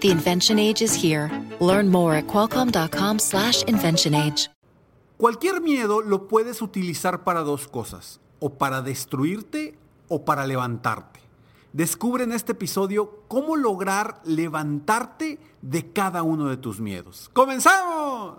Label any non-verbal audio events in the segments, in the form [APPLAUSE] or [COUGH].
The invention age is here. Learn more at qualcomm.com/slash invention age. Cualquier miedo lo puedes utilizar para dos cosas, o para destruirte o para levantarte. Descubre en este episodio cómo lograr levantarte de cada uno de tus miedos. ¡Comenzamos!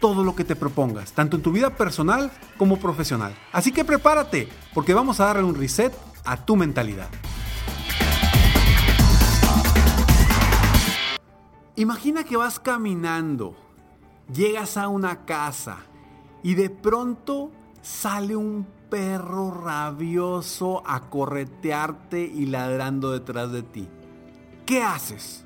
todo lo que te propongas, tanto en tu vida personal como profesional. Así que prepárate, porque vamos a darle un reset a tu mentalidad. Imagina que vas caminando, llegas a una casa y de pronto sale un perro rabioso a corretearte y ladrando detrás de ti. ¿Qué haces?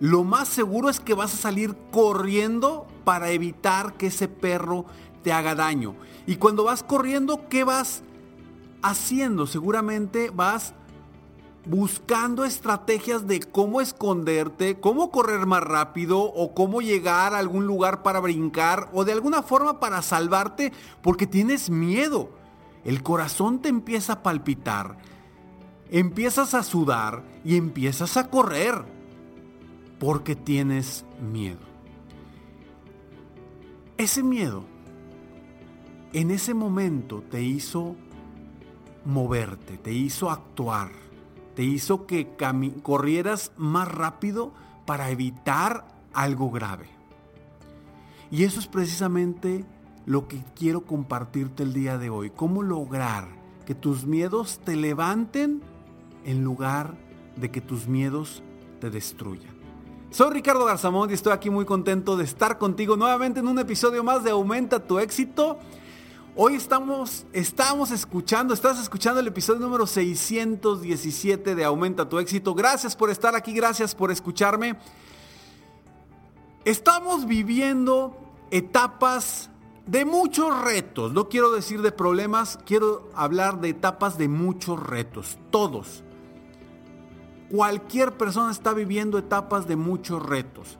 Lo más seguro es que vas a salir corriendo para evitar que ese perro te haga daño. Y cuando vas corriendo, ¿qué vas haciendo? Seguramente vas buscando estrategias de cómo esconderte, cómo correr más rápido o cómo llegar a algún lugar para brincar o de alguna forma para salvarte porque tienes miedo. El corazón te empieza a palpitar, empiezas a sudar y empiezas a correr porque tienes miedo. Ese miedo en ese momento te hizo moverte, te hizo actuar, te hizo que corrieras más rápido para evitar algo grave. Y eso es precisamente lo que quiero compartirte el día de hoy. Cómo lograr que tus miedos te levanten en lugar de que tus miedos te destruyan. Soy Ricardo Garzamón y estoy aquí muy contento de estar contigo nuevamente en un episodio más de Aumenta tu éxito. Hoy estamos, estamos escuchando, estás escuchando el episodio número 617 de Aumenta tu éxito. Gracias por estar aquí, gracias por escucharme. Estamos viviendo etapas de muchos retos. No quiero decir de problemas, quiero hablar de etapas de muchos retos. Todos, Cualquier persona está viviendo etapas de muchos retos.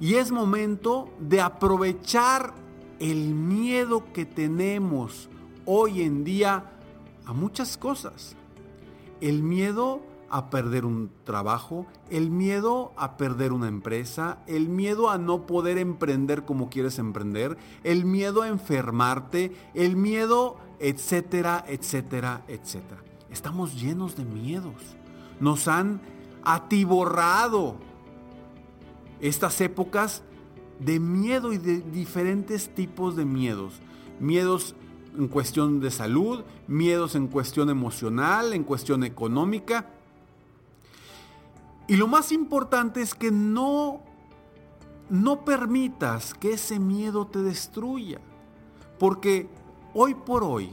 Y es momento de aprovechar el miedo que tenemos hoy en día a muchas cosas. El miedo a perder un trabajo, el miedo a perder una empresa, el miedo a no poder emprender como quieres emprender, el miedo a enfermarte, el miedo, etcétera, etcétera, etcétera. Estamos llenos de miedos nos han atiborrado estas épocas de miedo y de diferentes tipos de miedos. Miedos en cuestión de salud, miedos en cuestión emocional, en cuestión económica. Y lo más importante es que no no permitas que ese miedo te destruya, porque hoy por hoy,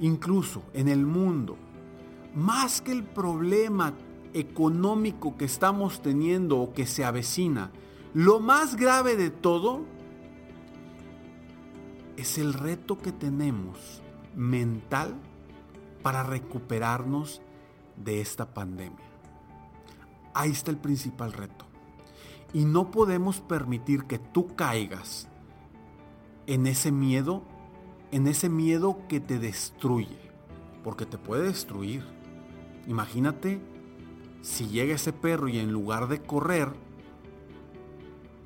incluso en el mundo, más que el problema económico que estamos teniendo o que se avecina, lo más grave de todo es el reto que tenemos mental para recuperarnos de esta pandemia. Ahí está el principal reto. Y no podemos permitir que tú caigas en ese miedo, en ese miedo que te destruye, porque te puede destruir. Imagínate si llega ese perro y en lugar de correr,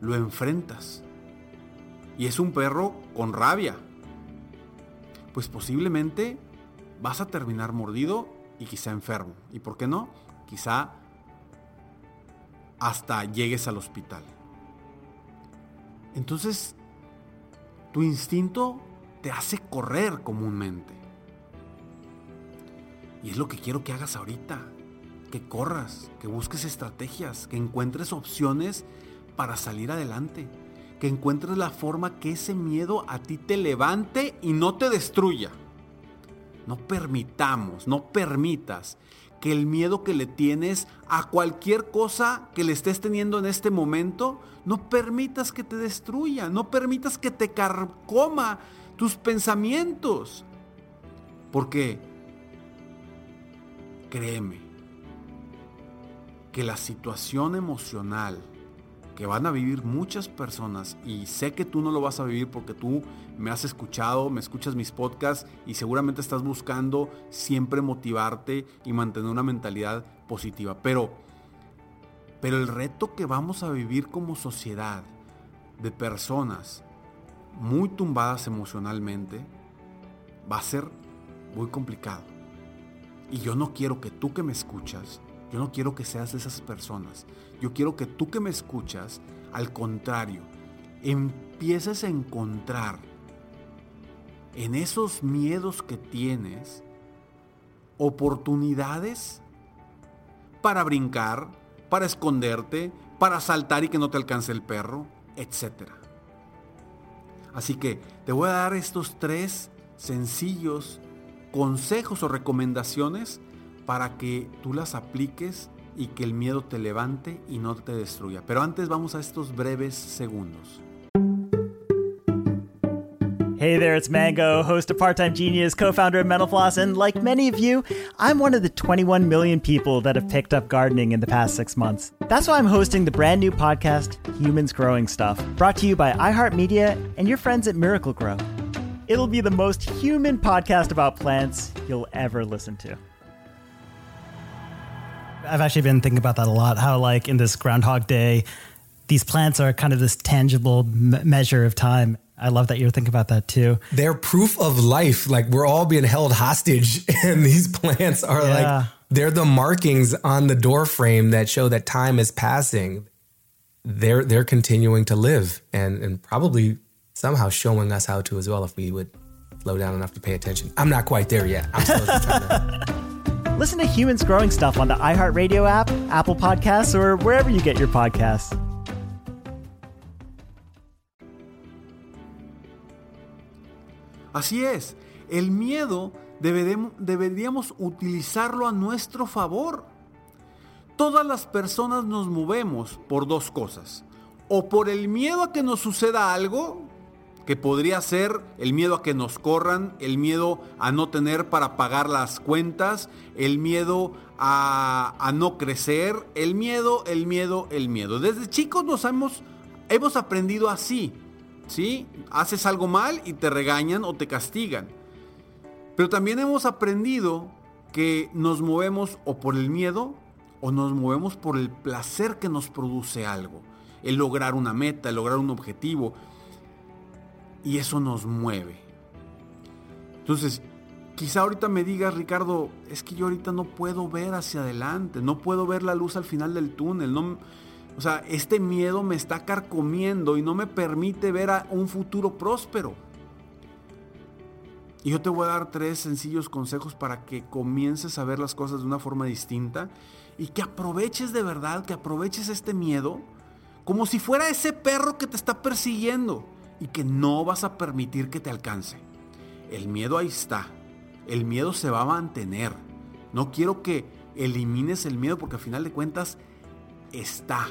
lo enfrentas. Y es un perro con rabia. Pues posiblemente vas a terminar mordido y quizá enfermo. ¿Y por qué no? Quizá hasta llegues al hospital. Entonces, tu instinto te hace correr comúnmente. Y es lo que quiero que hagas ahorita. Que corras, que busques estrategias, que encuentres opciones para salir adelante. Que encuentres la forma que ese miedo a ti te levante y no te destruya. No permitamos, no permitas que el miedo que le tienes a cualquier cosa que le estés teniendo en este momento, no permitas que te destruya, no permitas que te carcoma tus pensamientos. Porque, créeme, que la situación emocional que van a vivir muchas personas y sé que tú no lo vas a vivir porque tú me has escuchado, me escuchas mis podcasts y seguramente estás buscando siempre motivarte y mantener una mentalidad positiva. Pero, pero el reto que vamos a vivir como sociedad de personas muy tumbadas emocionalmente va a ser muy complicado. Y yo no quiero que tú que me escuchas, yo no quiero que seas de esas personas. Yo quiero que tú que me escuchas, al contrario, empieces a encontrar en esos miedos que tienes oportunidades para brincar, para esconderte, para saltar y que no te alcance el perro, etc. Así que te voy a dar estos tres sencillos consejos o recomendaciones para que tú las apliques y que el miedo te levante y no te destruya. Pero antes vamos a estos breves segundos. Hey there, it's Mango, host of Part Time Genius, co founder of Mental Floss, and like many of you, I'm one of the 21 million people that have picked up gardening in the past six months. That's why I'm hosting the brand new podcast, Humans Growing Stuff, brought to you by iHeartMedia and your friends at Miracle Grow. It'll be the most human podcast about plants you'll ever listen to. I've actually been thinking about that a lot. How, like, in this Groundhog Day, these plants are kind of this tangible me- measure of time. I love that you're thinking about that too. They're proof of life. Like we're all being held hostage, [LAUGHS] and these plants are Yeah. like they're the markings on the door frame that show that time is passing. They're they're continuing to live, and and probably somehow showing us how to as well if we would slow down enough to pay attention. I'm not quite there yet. I'm still just trying to. [LAUGHS] Listen to Humans Growing Stuff on the iHeartRadio app, Apple Podcasts, or wherever you get your podcasts. Así es, el miedo deberíamos utilizarlo a nuestro favor. Todas las personas nos movemos por dos cosas. O por el miedo a que nos suceda algo, que podría ser el miedo a que nos corran, el miedo a no tener para pagar las cuentas, el miedo a, a no crecer, el miedo, el miedo, el miedo. Desde chicos nos hemos, hemos aprendido así, ¿sí? Haces algo mal y te regañan o te castigan. Pero también hemos aprendido que nos movemos o por el miedo o nos movemos por el placer que nos produce algo. El lograr una meta, el lograr un objetivo. Y eso nos mueve. Entonces, quizá ahorita me digas, Ricardo, es que yo ahorita no puedo ver hacia adelante, no puedo ver la luz al final del túnel. O sea, este miedo me está carcomiendo y no me permite ver a un futuro próspero. Y yo te voy a dar tres sencillos consejos para que comiences a ver las cosas de una forma distinta y que aproveches de verdad, que aproveches este miedo como si fuera ese perro que te está persiguiendo y que no vas a permitir que te alcance. El miedo ahí está. El miedo se va a mantener. No quiero que elimines el miedo porque al final de cuentas está.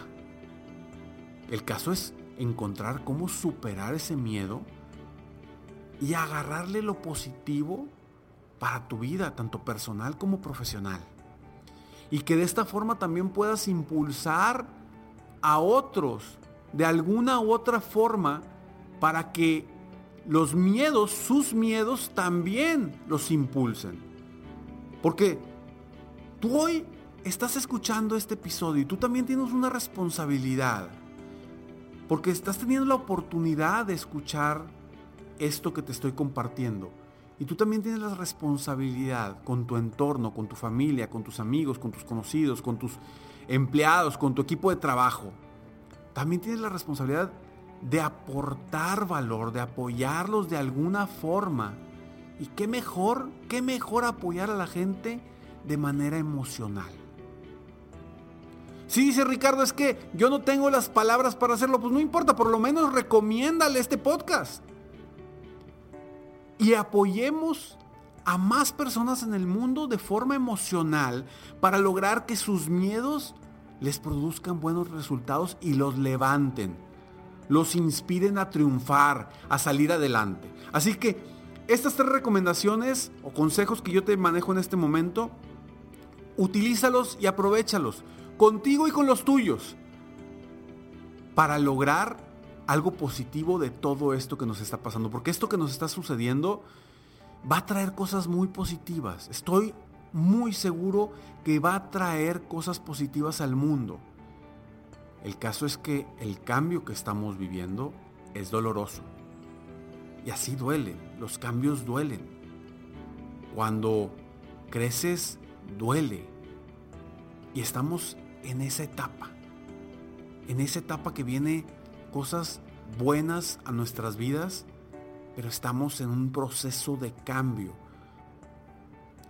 El caso es encontrar cómo superar ese miedo y agarrarle lo positivo para tu vida, tanto personal como profesional. Y que de esta forma también puedas impulsar a otros de alguna u otra forma para que los miedos, sus miedos también los impulsen. Porque tú hoy estás escuchando este episodio y tú también tienes una responsabilidad. Porque estás teniendo la oportunidad de escuchar esto que te estoy compartiendo. Y tú también tienes la responsabilidad con tu entorno, con tu familia, con tus amigos, con tus conocidos, con tus empleados, con tu equipo de trabajo, también tienes la responsabilidad de aportar valor, de apoyarlos de alguna forma. Y qué mejor, qué mejor apoyar a la gente de manera emocional. Si dice Ricardo, es que yo no tengo las palabras para hacerlo, pues no importa, por lo menos recomiéndale este podcast. Y apoyemos a más personas en el mundo de forma emocional para lograr que sus miedos les produzcan buenos resultados y los levanten, los inspiren a triunfar, a salir adelante. Así que estas tres recomendaciones o consejos que yo te manejo en este momento, utilízalos y aprovechalos contigo y con los tuyos para lograr algo positivo de todo esto que nos está pasando. Porque esto que nos está sucediendo va a traer cosas muy positivas. Estoy muy seguro que va a traer cosas positivas al mundo. El caso es que el cambio que estamos viviendo es doloroso. Y así duelen, los cambios duelen. Cuando creces, duele. Y estamos en esa etapa. En esa etapa que viene cosas buenas a nuestras vidas, pero estamos en un proceso de cambio.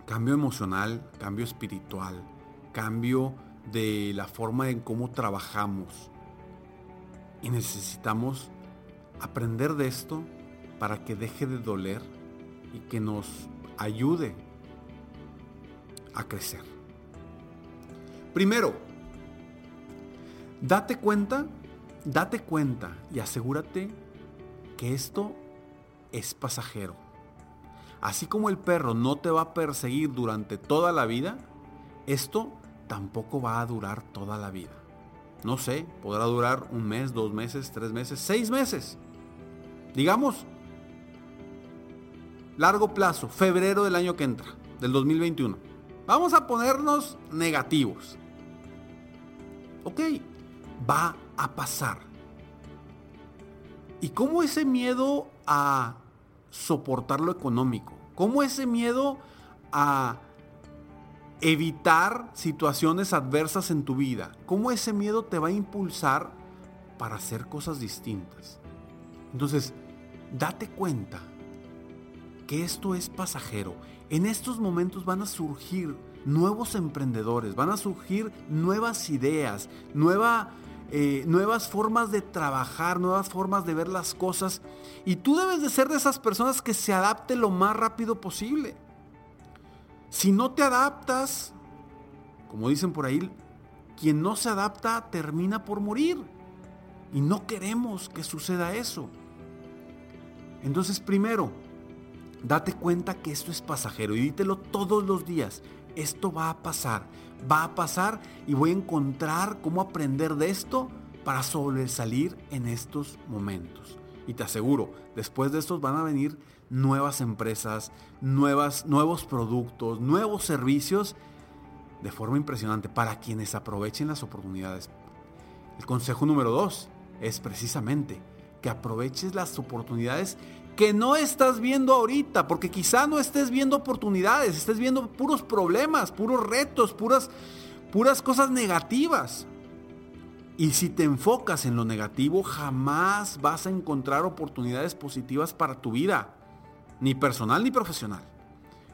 Cambio emocional, cambio espiritual, cambio de la forma en cómo trabajamos. Y necesitamos aprender de esto para que deje de doler y que nos ayude a crecer. Primero, date cuenta, date cuenta y asegúrate que esto es pasajero. Así como el perro no te va a perseguir durante toda la vida, esto tampoco va a durar toda la vida. No sé, podrá durar un mes, dos meses, tres meses, seis meses. Digamos, largo plazo, febrero del año que entra, del 2021. Vamos a ponernos negativos. Ok, va a pasar. ¿Y cómo ese miedo a soportar lo económico? ¿Cómo ese miedo a evitar situaciones adversas en tu vida? ¿Cómo ese miedo te va a impulsar para hacer cosas distintas? Entonces, date cuenta que esto es pasajero. En estos momentos van a surgir nuevos emprendedores, van a surgir nuevas ideas, nueva eh, nuevas formas de trabajar, nuevas formas de ver las cosas. Y tú debes de ser de esas personas que se adapte lo más rápido posible. Si no te adaptas, como dicen por ahí, quien no se adapta termina por morir. Y no queremos que suceda eso. Entonces primero, date cuenta que esto es pasajero y dítelo todos los días. Esto va a pasar va a pasar y voy a encontrar cómo aprender de esto para sobresalir en estos momentos. Y te aseguro, después de estos van a venir nuevas empresas, nuevas, nuevos productos, nuevos servicios de forma impresionante para quienes aprovechen las oportunidades. El consejo número dos es precisamente que aproveches las oportunidades que no estás viendo ahorita, porque quizá no estés viendo oportunidades, estés viendo puros problemas, puros retos, puras, puras cosas negativas. Y si te enfocas en lo negativo, jamás vas a encontrar oportunidades positivas para tu vida, ni personal ni profesional.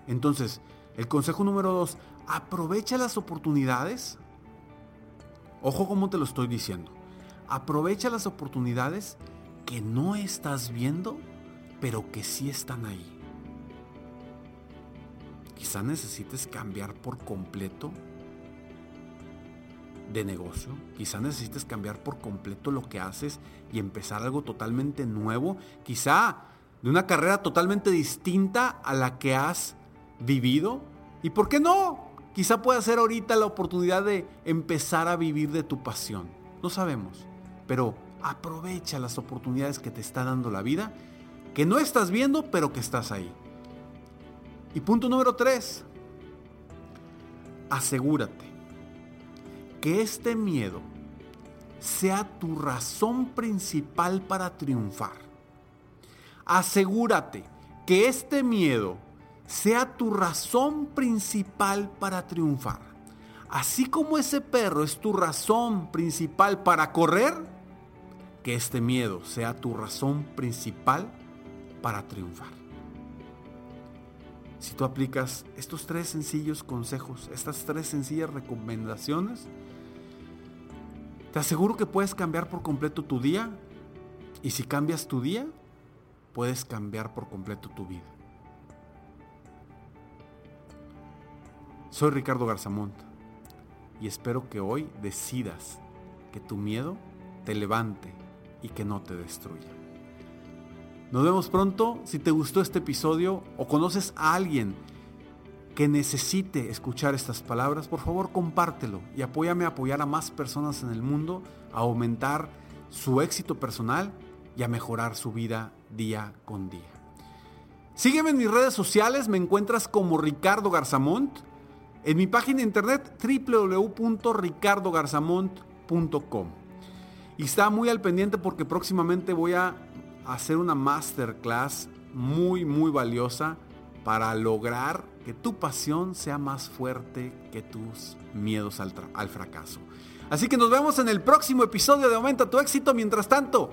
Entonces, el consejo número dos, aprovecha las oportunidades. Ojo como te lo estoy diciendo. Aprovecha las oportunidades que no estás viendo pero que sí están ahí. Quizá necesites cambiar por completo de negocio, quizá necesites cambiar por completo lo que haces y empezar algo totalmente nuevo, quizá de una carrera totalmente distinta a la que has vivido. ¿Y por qué no? Quizá pueda ser ahorita la oportunidad de empezar a vivir de tu pasión. No sabemos, pero aprovecha las oportunidades que te está dando la vida que no estás viendo, pero que estás ahí. Y punto número tres, asegúrate que este miedo sea tu razón principal para triunfar. Asegúrate que este miedo sea tu razón principal para triunfar. así como ese perro es tu razón principal para correr, que este miedo sea tu razón principal para triunfar. Si tú aplicas estos tres sencillos consejos, estas tres sencillas recomendaciones, te aseguro que puedes cambiar por completo tu día y si cambias tu día, puedes cambiar por completo tu vida. Soy Ricardo Garzamont y espero que hoy decidas que tu miedo te levante y que no te destruya. Nos vemos pronto. Si te gustó este episodio o conoces a alguien que necesite escuchar estas palabras, por favor compártelo y apóyame a apoyar a más personas en el mundo a aumentar su éxito personal y a mejorar su vida día con día. Sígueme en mis redes sociales, me encuentras como Ricardo Garzamont, en mi página de internet www.ricardogarzamont.com. Y está muy al pendiente porque próximamente voy a hacer una masterclass muy, muy valiosa para lograr que tu pasión sea más fuerte que tus miedos al, al, fracaso. Así que nos vemos en el próximo episodio de Aumenta tu éxito. Mientras tanto,